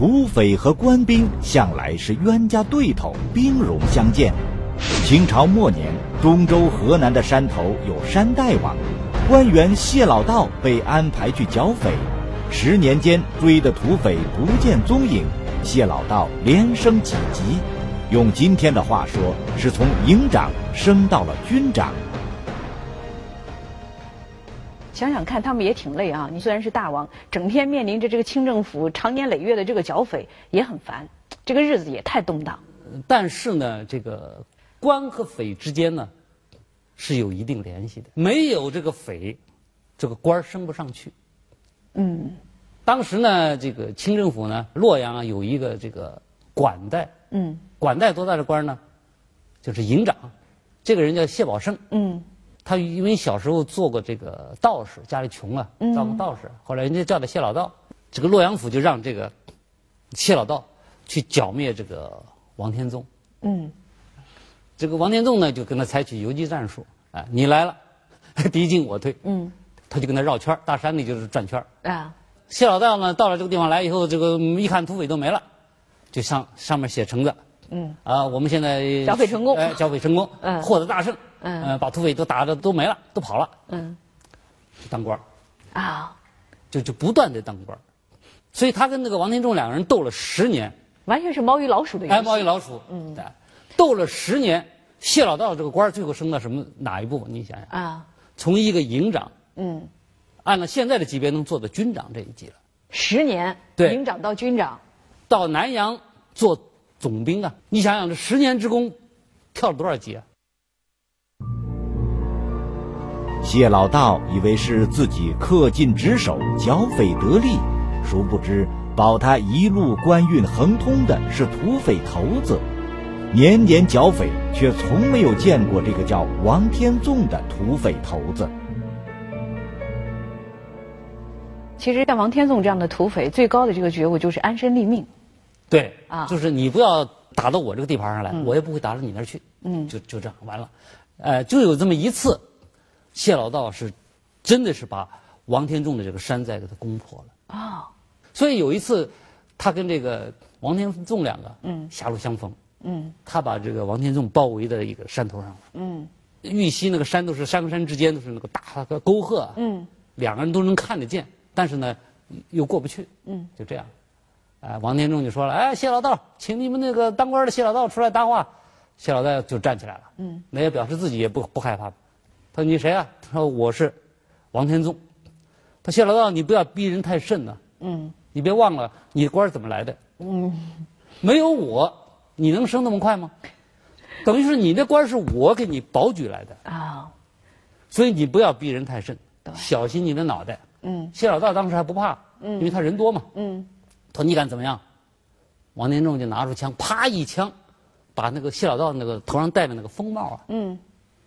土匪和官兵向来是冤家对头，兵戎相见。清朝末年，中州河南的山头有山大王，官员谢老道被安排去剿匪，十年间追的土匪不见踪影，谢老道连升几级，用今天的话说，是从营长升到了军长。想想看，他们也挺累啊！你虽然是大王，整天面临着这个清政府长年累月的这个剿匪，也很烦，这个日子也太动荡。但是呢，这个官和匪之间呢，是有一定联系的。没有这个匪，这个官升不上去。嗯。当时呢，这个清政府呢，洛阳啊有一个这个管带。嗯。管带多大的官呢？就是营长，这个人叫谢宝胜。嗯。他因为小时候做过这个道士，家里穷啊，当过道士。后来人家叫他谢老道，这个洛阳府就让这个谢老道去剿灭这个王天纵。嗯，这个王天纵呢，就跟他采取游击战术。哎，你来了，敌进我退。嗯，他就跟他绕圈大山里就是转圈啊，谢老道呢，到了这个地方来以后，这个一看土匪都没了，就上上面写橙子。嗯啊，我们现在剿匪成功，哎，剿匪成功，嗯，获得大胜。嗯，把土匪都打的都没了，都跑了。嗯，当官啊，就就不断的当官所以他跟那个王天仲两个人斗了十年，完全是猫与老鼠的游戏。哎，猫与老鼠。嗯，斗了十年，谢老道这个官最后升到什么哪一步？你想想啊，从一个营长，嗯，按照现在的级别能做到军长这一级了。十年，对，营长到军长，到南阳做总兵啊！你想想这十年之功，跳了多少级啊？谢老道以为是自己恪尽职守、剿匪得利，殊不知保他一路官运亨通的是土匪头子，年年剿匪，却从没有见过这个叫王天纵的土匪头子。其实像王天纵这样的土匪，最高的这个觉悟就是安身立命。对，啊，就是你不要打到我这个地盘上来，我也不会打到你那儿去。嗯，就就这样完了，呃，就有这么一次。谢老道是，真的是把王天纵的这个山寨给他攻破了。啊！所以有一次，他跟这个王天纵两个嗯。狭路相逢嗯，他把这个王天纵包围在一个山头上了。嗯，玉溪那个山都是山和山之间都是那个大个沟壑嗯，两个人都能看得见，但是呢又过不去嗯，就这样，哎，王天纵就说了，哎，谢老道，请你们那个当官的谢老道出来搭话，谢老道就站起来了嗯，那也表示自己也不不害怕。他说：“你谁啊？”他说：“我是王天纵。”他谢老道，你不要逼人太甚呐。嗯。你别忘了，你的官怎么来的？嗯。没有我，你能升那么快吗？等于是你的官是我给你保举来的啊。所以你不要逼人太甚，小心你的脑袋。嗯。谢老道当时还不怕，嗯，因为他人多嘛。嗯。他说：“你敢怎么样？”王天纵就拿出枪，啪一枪，把那个谢老道那个头上戴的那个风帽啊，嗯，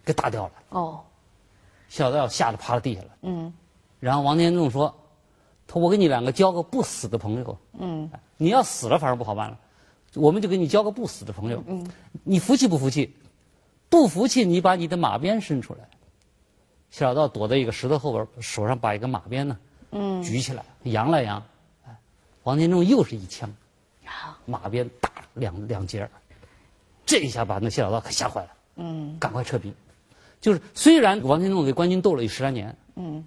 给打掉了。哦。小道吓得趴在地下了。嗯，然后王天纵说：“他我给你两个交个不死的朋友。嗯，你要死了反而不好办了，我们就给你交个不死的朋友。嗯，你服气不服气？不服气，你把你的马鞭伸出来。”小道躲在一个石头后边，手上把一个马鞭呢，嗯，举起来扬了扬。王天纵又是一枪，马鞭打两两截这一下把那谢老道可吓坏了。嗯，赶快撤兵。就是虽然王天纵给官军斗了有十来年，嗯，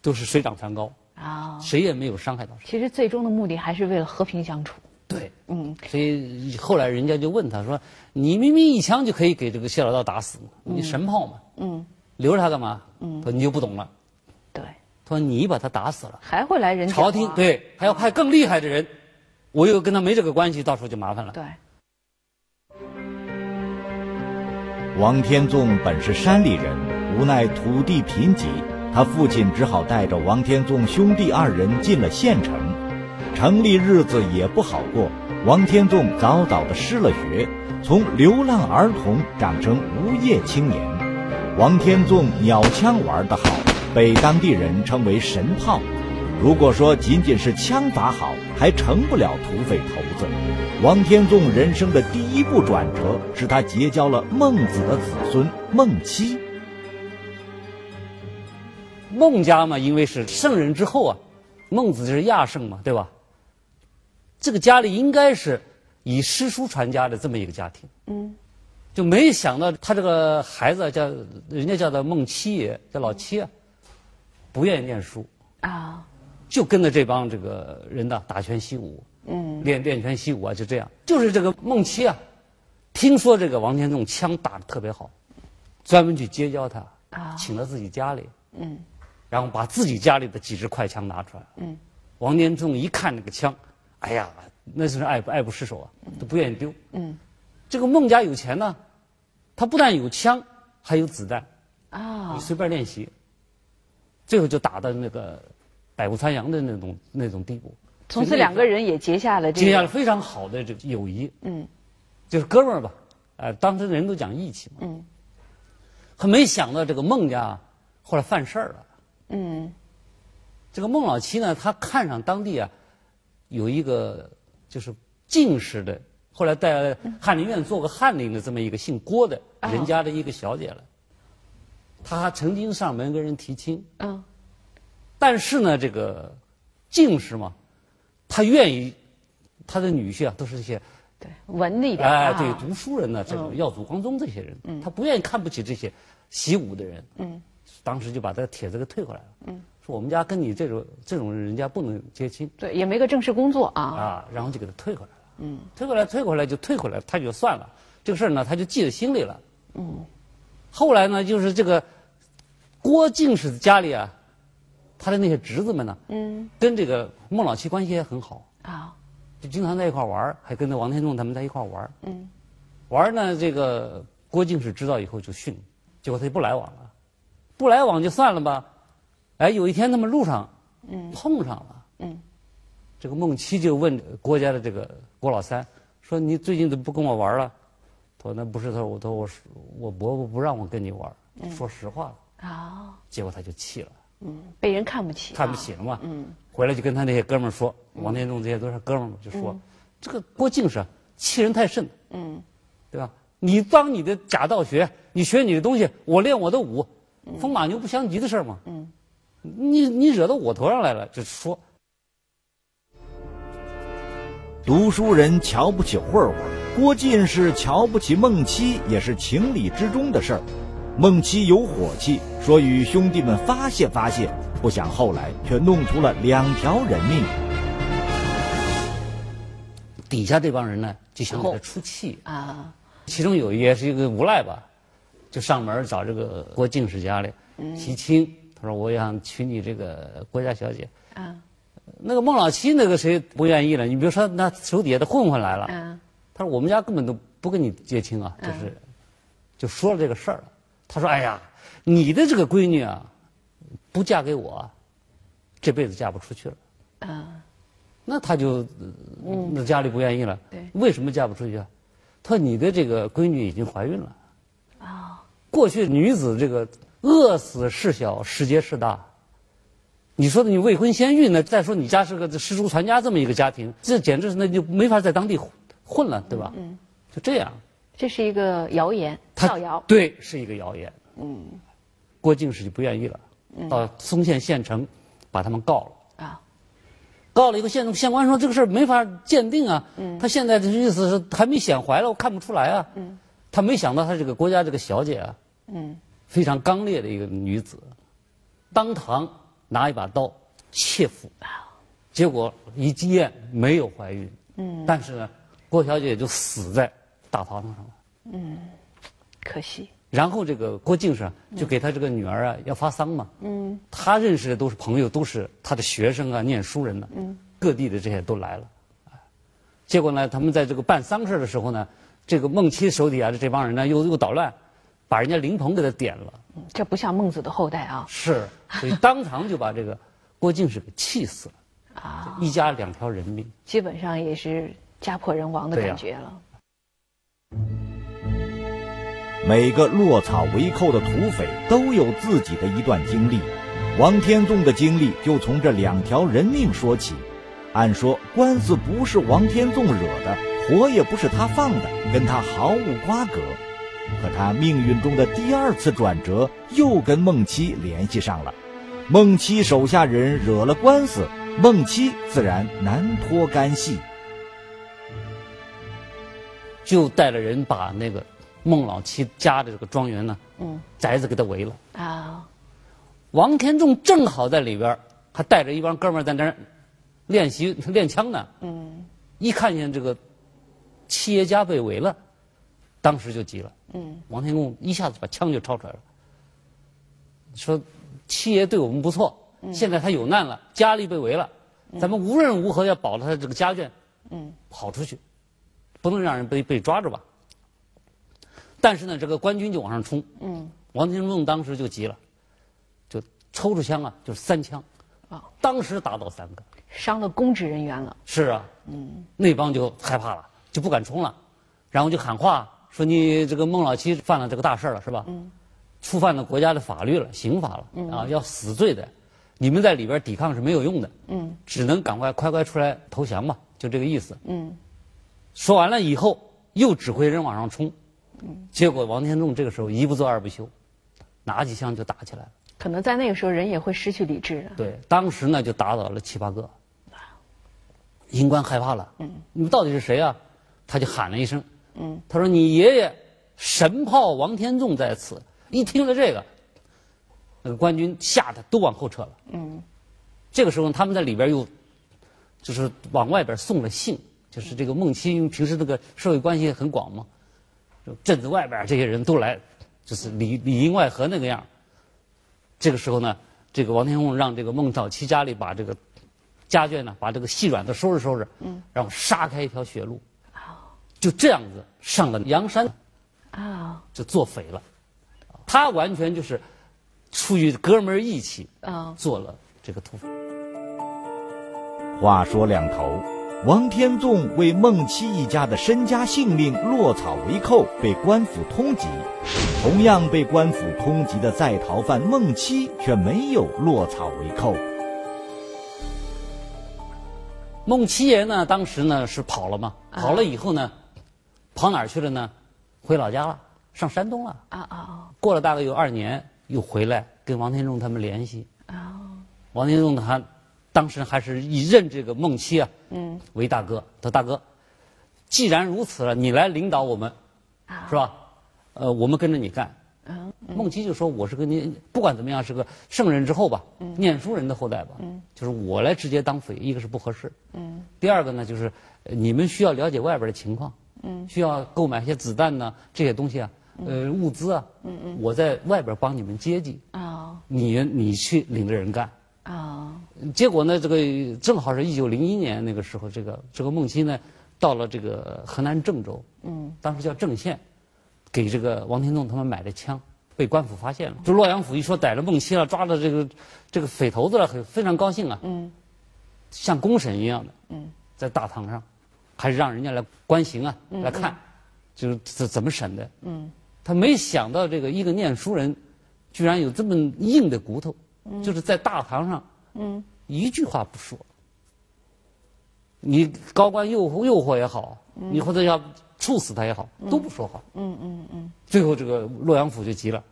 都是水涨船高啊，谁也没有伤害到谁。其实最终的目的还是为了和平相处。对，嗯，所以后来人家就问他说：“你明明一枪就可以给这个谢老道打死，你神炮嘛，嗯，留着他干嘛？嗯，他说你就不懂了。对，他说你把他打死了，还会来人朝廷对，还要派更厉害的人，我又跟他没这个关系，到时候就麻烦了。对。王天纵本是山里人，无奈土地贫瘠，他父亲只好带着王天纵兄弟二人进了县城。城里日子也不好过，王天纵早早的失了学，从流浪儿童长成无业青年。王天纵鸟枪玩得好，被当地人称为神炮。如果说仅仅是枪法好，还成不了土匪头子。王天纵人生的第一步转折，是他结交了孟子的子孙孟七。孟家嘛，因为是圣人之后啊，孟子就是亚圣嘛，对吧？这个家里应该是以诗书传家的这么一个家庭。嗯，就没想到他这个孩子叫人家叫他孟七爷，叫老七啊，不愿意念书啊，就跟着这帮这个人呢打拳习武，嗯，练练拳习武啊，就这样。就是这个孟七啊，听说这个王天纵枪打得特别好，专门去结交他，啊，请到自己家里，嗯，然后把自己家里的几支快枪拿出来，嗯，王天纵一看那个枪，哎呀，那是爱不爱不释手啊，都不愿意丢，嗯，这个孟家有钱呢，他不但有枪，还有子弹，啊，你随便练习。最后就打到那个百步穿杨的那种那种地步。从此两个人也结下了结下了非常好的这个友谊。嗯，就是哥们儿吧，呃，当时人都讲义气嘛。嗯，可没想到这个孟家后来犯事儿了。嗯，这个孟老七呢，他看上当地啊有一个就是进士的，后来在翰林院做过翰林的这么一个姓郭的人家的一个小姐了。他还曾经上门跟人提亲，嗯，但是呢，这个进士嘛，他愿意他的女婿啊，都是一些对文一点哎，对读书人呢，这种耀祖光宗这些人，嗯，他不愿意看不起这些习武的人，嗯，当时就把这个帖子给退回来了，嗯，说我们家跟你这种这种人家不能结亲，对，也没个正式工作啊，啊，然后就给他退回来了，嗯，退回来退回来就退回来，他就算了，这个事儿呢，他就记在心里了，嗯。后来呢，就是这个郭进士家里啊，他的那些侄子们呢，嗯，跟这个孟老七关系也很好。啊，就经常在一块玩还跟着王天纵他们在一块玩。嗯，玩呢，这个郭靖是知道以后就训，结果他就不来往了，不来往就算了吧，哎，有一天他们路上，嗯，碰上了，嗯，这个孟七就问郭家的这个郭老三，说你最近怎么不跟我玩了？他说那不是他说，我他我我伯伯不让我跟你玩，说实话。了。啊。结果他就气了。嗯。被人看不起。看不起了嘛。嗯。回来就跟他那些哥们儿说，王天纵这些都是哥们儿嘛，就说这个郭靖是欺人太甚。嗯。对吧？你当你的假道学，你学你的东西，我练我的武，风马牛不相及的事儿嘛。嗯。你你惹到我头上来了，就说。读书人瞧不起混混。郭靖是瞧不起孟七也是情理之中的事儿。孟七有火气，说与兄弟们发泄发泄，不想后来却弄出了两条人命。底下这帮人呢，就想给他出气啊。其中有一也是一个无赖吧，就上门找这个郭靖氏家里提亲。他说：“我想娶你这个郭家小姐。”啊。那个孟老七那个谁不愿意了？你比如说那手底下的混混来了。他说：“我们家根本都不跟你结亲啊，就是，就说了这个事儿了。他说：‘哎呀，你的这个闺女啊，不嫁给我，这辈子嫁不出去了。’啊，那他就，那家里不愿意了。对，为什么嫁不出去啊？他说：‘你的这个闺女已经怀孕了。’啊，过去女子这个饿死事小，失节事大。你说的你未婚先孕呢？再说你家是个失足传家这么一个家庭，这简直是那就没法在当地。”混了，对吧？嗯，就这样。这是一个谣言，造谣。对，是一个谣言。嗯，郭靖是就不愿意了，到松县县城把他们告了。啊，告了一个，县县官说这个事儿没法鉴定啊。嗯，他现在的意思是还没显怀了，我看不出来啊。嗯，他没想到他这个国家这个小姐啊，嗯，非常刚烈的一个女子，当堂拿一把刀切腹，结果一验没有怀孕。嗯，但是呢。郭小姐就死在大堂上了。嗯，可惜。然后这个郭靖是就给他这个女儿啊要发丧嘛。嗯。他认识的都是朋友，都是他的学生啊，念书人呢。嗯。各地的这些都来了。结果呢，他们在这个办丧事的时候呢，这个孟七手底下的这帮人呢，又又捣乱，把人家灵棚给他点了。这不像孟子的后代啊。是，所以当场就把这个郭靖是给气死了。啊。一家两条人命。基本上也是。家破人亡的感觉了。每个落草为寇的土匪都有自己的一段经历，王天纵的经历就从这两条人命说起。按说官司不是王天纵惹的，火也不是他放的，跟他毫无瓜葛。可他命运中的第二次转折又跟孟七联系上了。孟七手下人惹了官司，孟七自然难脱干系。就带了人把那个孟老七家的这个庄园呢，嗯，宅子给他围了。啊，王天仲正好在里边，还带着一帮哥们在那儿练习练枪呢。嗯，一看见这个七爷家被围了，当时就急了。嗯，王天仲一下子把枪就抄出来了，说七爷对我们不错，现在他有难了，家里被围了，咱们无论如何要保了他这个家眷，嗯，跑出去。不能让人被被抓住吧？但是呢，这个官军就往上冲。嗯。王金凤当时就急了，就抽出枪啊，就是三枪，啊，当时打倒三个，伤了公职人员了。是啊。嗯。那帮就害怕了，就不敢冲了，然后就喊话说：“你这个孟老七犯了这个大事了，是吧？嗯。触犯了国家的法律了，刑法了，啊，要死罪的，你们在里边抵抗是没有用的。嗯。只能赶快快快出来投降吧，就这个意思。嗯。说完了以后，又指挥人往上冲，结果王天仲这个时候一不做二不休，拿起枪就打起来了。可能在那个时候人也会失去理智的。对，当时呢就打倒了七八个，营官害怕了，嗯你们到底是谁啊？他就喊了一声，嗯他说：“你爷爷神炮王天仲在此。”一听了这个，那个官军吓得都往后撤了。嗯这个时候他们在里边又就是往外边送了信。就是这个孟七，因为平时这个社会关系很广嘛，镇子外边这些人都来，就是里里应外合那个样。这个时候呢，这个王天凤让这个孟早期家里把这个家眷呢，把这个细软的收拾收拾，嗯，然后杀开一条血路，就这样子上了阳山，啊，就做匪了。他完全就是出于哥们义气，啊，做了这个土匪。话说两头。王天纵为孟七一家的身家性命落草为寇，被官府通缉；同样被官府通缉的在逃犯孟七却没有落草为寇。孟七爷呢，当时呢是跑了嘛？跑了以后呢，跑哪儿去了呢？回老家了，上山东了。啊啊啊！过了大概有二年，又回来跟王天纵他们联系。啊。王天纵他。当时还是以认这个孟七啊嗯。为大哥，他大哥，既然如此了，你来领导我们，是吧？呃，我们跟着你干。孟七就说：“我是跟你不管怎么样是个圣人之后吧，念书人的后代吧，就是我来直接当匪，一个是不合适。第二个呢，就是你们需要了解外边的情况，需要购买一些子弹呢这些东西啊，呃，物资啊，我在外边帮你们接济。你你去领着人干。”啊，结果呢？这个正好是一九零一年那个时候，这个这个孟七呢，到了这个河南郑州，嗯，当时叫郑县，给这个王天纵他们买的枪，被官府发现了。就洛阳府一说逮了孟七了，抓了这个这个匪头子了，很非常高兴啊，嗯，像公审一样的，嗯，在大堂上，还是让人家来观刑啊，来看，就是怎怎么审的，嗯，他没想到这个一个念书人，居然有这么硬的骨头。就是在大堂上，嗯，一句话不说。你高官诱惑诱惑也好，你或者要处死他也好，都不说话。嗯嗯嗯。最后这个洛阳府就急了，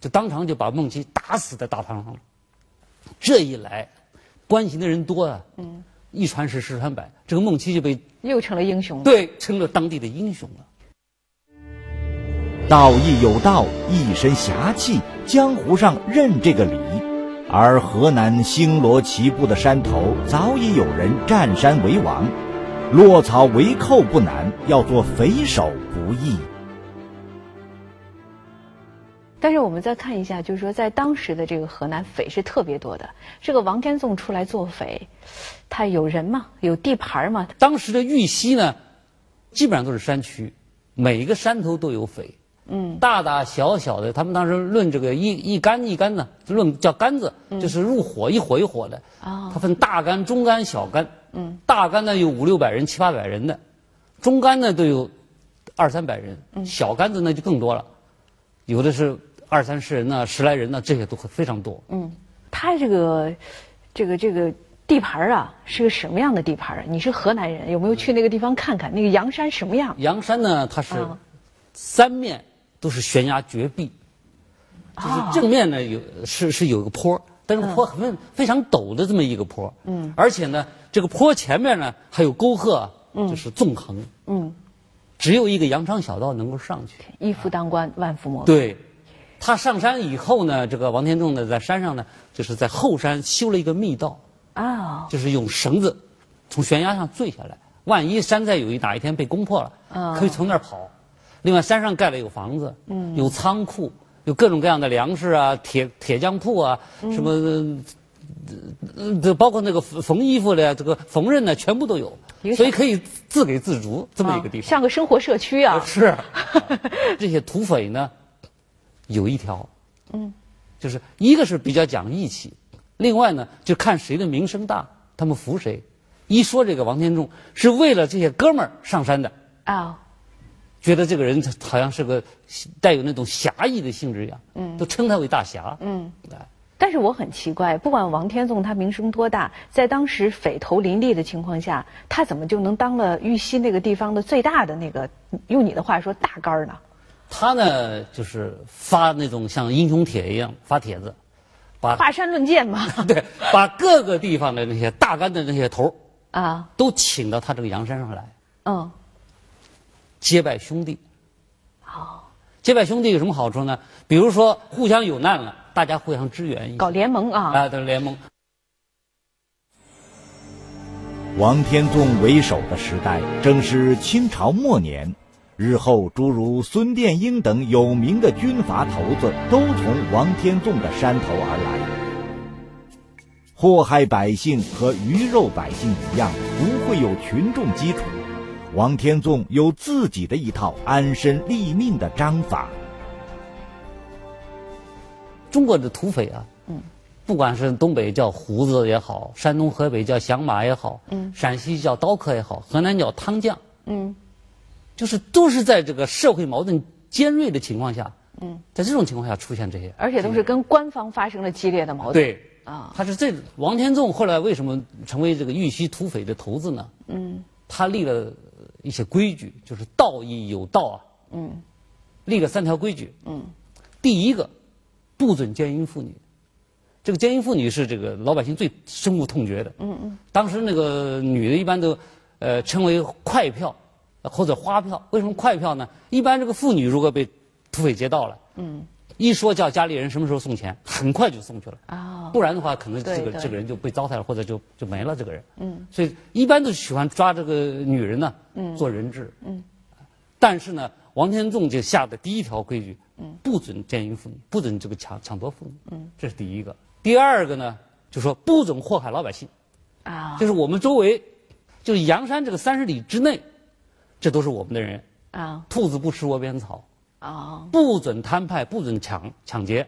就当场就把孟七打死在大堂上了。这一来，关心的人多啊。嗯。一传十，十传百，这个孟七就被又成了英雄。对，成了当地的英雄了。道义有道，一身侠气，江湖上认这个理。而河南星罗棋布的山头，早已有人占山为王，落草为寇不难，要做匪首不易。但是我们再看一下，就是说，在当时的这个河南，匪是特别多的。这个王天纵出来做匪，他有人吗？有地盘吗？当时的玉溪呢，基本上都是山区，每一个山头都有匪。嗯，大大小小的，他们当时论这个一一杆一杆的，论叫杆子，就是入伙一伙一伙的。啊，它分大杆、中杆、小杆。嗯，大杆呢有五六百人、七八百人的，中杆呢都有二三百人，小杆子那就更多了，有的是二三十人呢、十来人呢，这些都非常多。嗯，他这个这个这个地盘啊，是个什么样的地盘啊？你是河南人，有没有去那个地方看看？那个阳山什么样？阳山呢，它是三面。都是悬崖绝壁，就是正面呢有是是有个坡，但是坡很非常陡的这么一个坡，嗯，而且呢这个坡前面呢还有沟壑，嗯，就是纵横，嗯，只有一个羊肠小道能够上去。一夫当关，万夫莫。对，他上山以后呢，这个王天纵呢，在山上呢，就是在后山修了一个密道，啊，就是用绳子从悬崖上坠下来，万一山寨有一哪一天被攻破了，啊可以从那儿跑。另外，山上盖了有房子，嗯有仓库，有各种各样的粮食啊，铁铁匠铺啊，嗯什么，呃，这包括那个缝缝衣服的呀，这个缝纫的，全部都有，所以可以自给自足这么一个地啊方。像个生活社区啊。是，这些土匪呢，有一条，嗯，就是一个是比较讲义气，另外呢就看谁的名声大，他们服谁。一说这个王天纵是为了这些哥们儿上山的，啊，觉得这个人好像是个带有那种侠义的性质一样，嗯，都称他为大侠，嗯，哎，但是我很奇怪，不管王天纵他名声多大，在当时匪头林立的情况下，他怎么就能当了玉溪那个地方的最大的那个，用你的话说大杆儿呢？他呢就是发那种像英雄帖一样发帖子，把华山论剑嘛。对把各个地方的那些大杆的那些头啊，都请到他这个阳山上来。嗯，结拜兄弟。好，结拜兄弟有什么好处呢？比如说互相有难了，大家互相支援一下。搞联盟啊。啊，对联盟。王天纵为首的时代正是清朝末年，日后诸如孙殿英等有名的军阀头子都从王天纵的山头而来。祸害百姓和鱼肉百姓一样，不会有群众基础。王天纵有自己的一套安身立命的章法。中国的土匪啊，嗯，不管是东北叫胡子也好，山东河北叫响马也好，嗯，陕西叫刀客也好，河南叫汤匠，嗯，就是都是在这个社会矛盾尖锐的情况下，嗯，在这种情况下出现这些，而且都是跟官方发生了激烈的矛盾。对。啊，他是这王天纵后来为什么成为这个玉溪土匪的头子呢？嗯，他立了一些规矩，就是道义有道啊。嗯，立了三条规矩。嗯，第一个，不准奸淫妇女。这个奸淫妇女是这个老百姓最深恶痛绝的。嗯嗯。当时那个女的一般都，呃，称为快票，或者花票。为什么快票呢？一般这个妇女如果被土匪劫到了，嗯，一说叫家里人什么时候送钱，很快就送去了。啊，不然的话，可能这个这个人就被糟蹋了，或者就就没了。这个人，嗯，所以一般都喜欢抓这个女人呢，嗯，做人质，嗯，但是呢，王天纵就下的第一条规矩，嗯，不准奸淫妇女，不准这个抢抢夺妇女，嗯，这是第一个。第二个呢，就说不准祸害老百姓，啊。就是我们周围，就是阳山这个三十里之内，这都是我们的人，啊。兔子不吃窝边草，啊不准摊派，不准抢抢劫，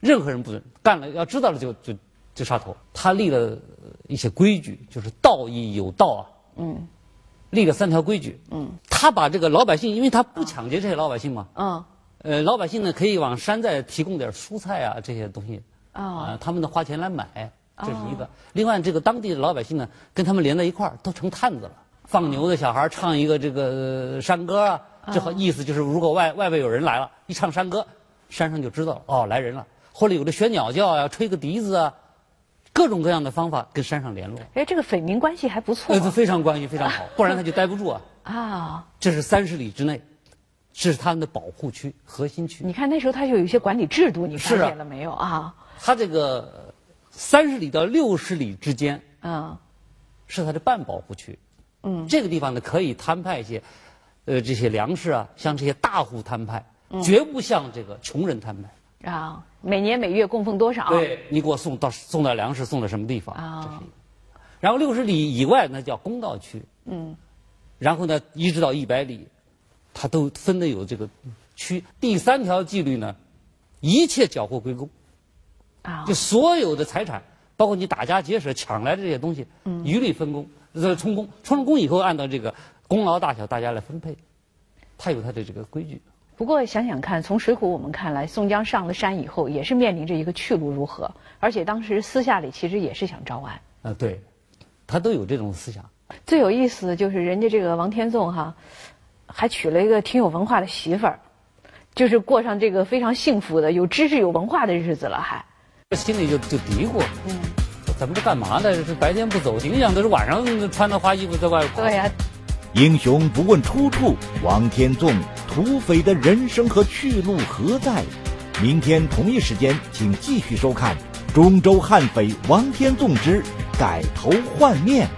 任何人不准干了，要知道了就就就杀头。他立了呃一些规矩，就是道义有道啊。嗯。立了三条规矩。嗯。他把这个老百姓，因为他不抢劫这些老百姓嘛，嗯呃，老百姓呢可以往山寨提供点蔬菜啊这些东西。啊啊，他们呢花钱来买，这是一个。另外，这个当地的老百姓呢，跟他们连在一块儿，都成探子了。放牛的小孩唱一个这个呃山歌啊，这好意思就是，如果外外边有人来了，一唱山歌，山上就知道了哦来人了。或者有的学鸟叫呀、吹个笛子啊，各种各样的方法跟山上联络，哎，这个匪民关系还不错呃，非常关系非常好，不然他就待不住啊。啊。这是三十里之内，这是他们的保护区、核心区。你看那时候他就有一些管理制度，你发现了没有啊？他这个三十里到六十里之间嗯是他的半保护区。嗯，这个地方呢可以摊派一些，呃，这些粮食啊，向这些大户摊派，绝不向这个穷人摊派。啊，每年每月供奉多少？对你给我送到送到粮食送到什么地方？啊。然后六十里以外那叫公道区。嗯。然后呢，一直到一百里，它都分的有这个区。第三条纪律呢，一切缴获归公。啊就所有的财产，包括你打家劫舍抢来的这些东西，一律分公，呃，充公，充了公以后，按照这个功劳大小大家来分配，他有他的这个规矩。不过想想看，从《水浒》我们看来，宋江上了山以后，也是面临着一个去路如何，而且当时私下里其实也是想招安。啊、对，他都有这种思想。最有意思的就是人家这个王天纵哈，还娶了一个挺有文化的媳妇儿，就是过上这个非常幸福的、有知识、有文化的日子了，还。心里就就嘀咕，嗯，咱们这干嘛呢？是白天不走，影响都是晚上穿着花衣服在外。对呀、英雄不问出处，王天纵土匪的人生和去路何在？明天同一时间，请继续收看《中州悍匪王天纵之改头换面》。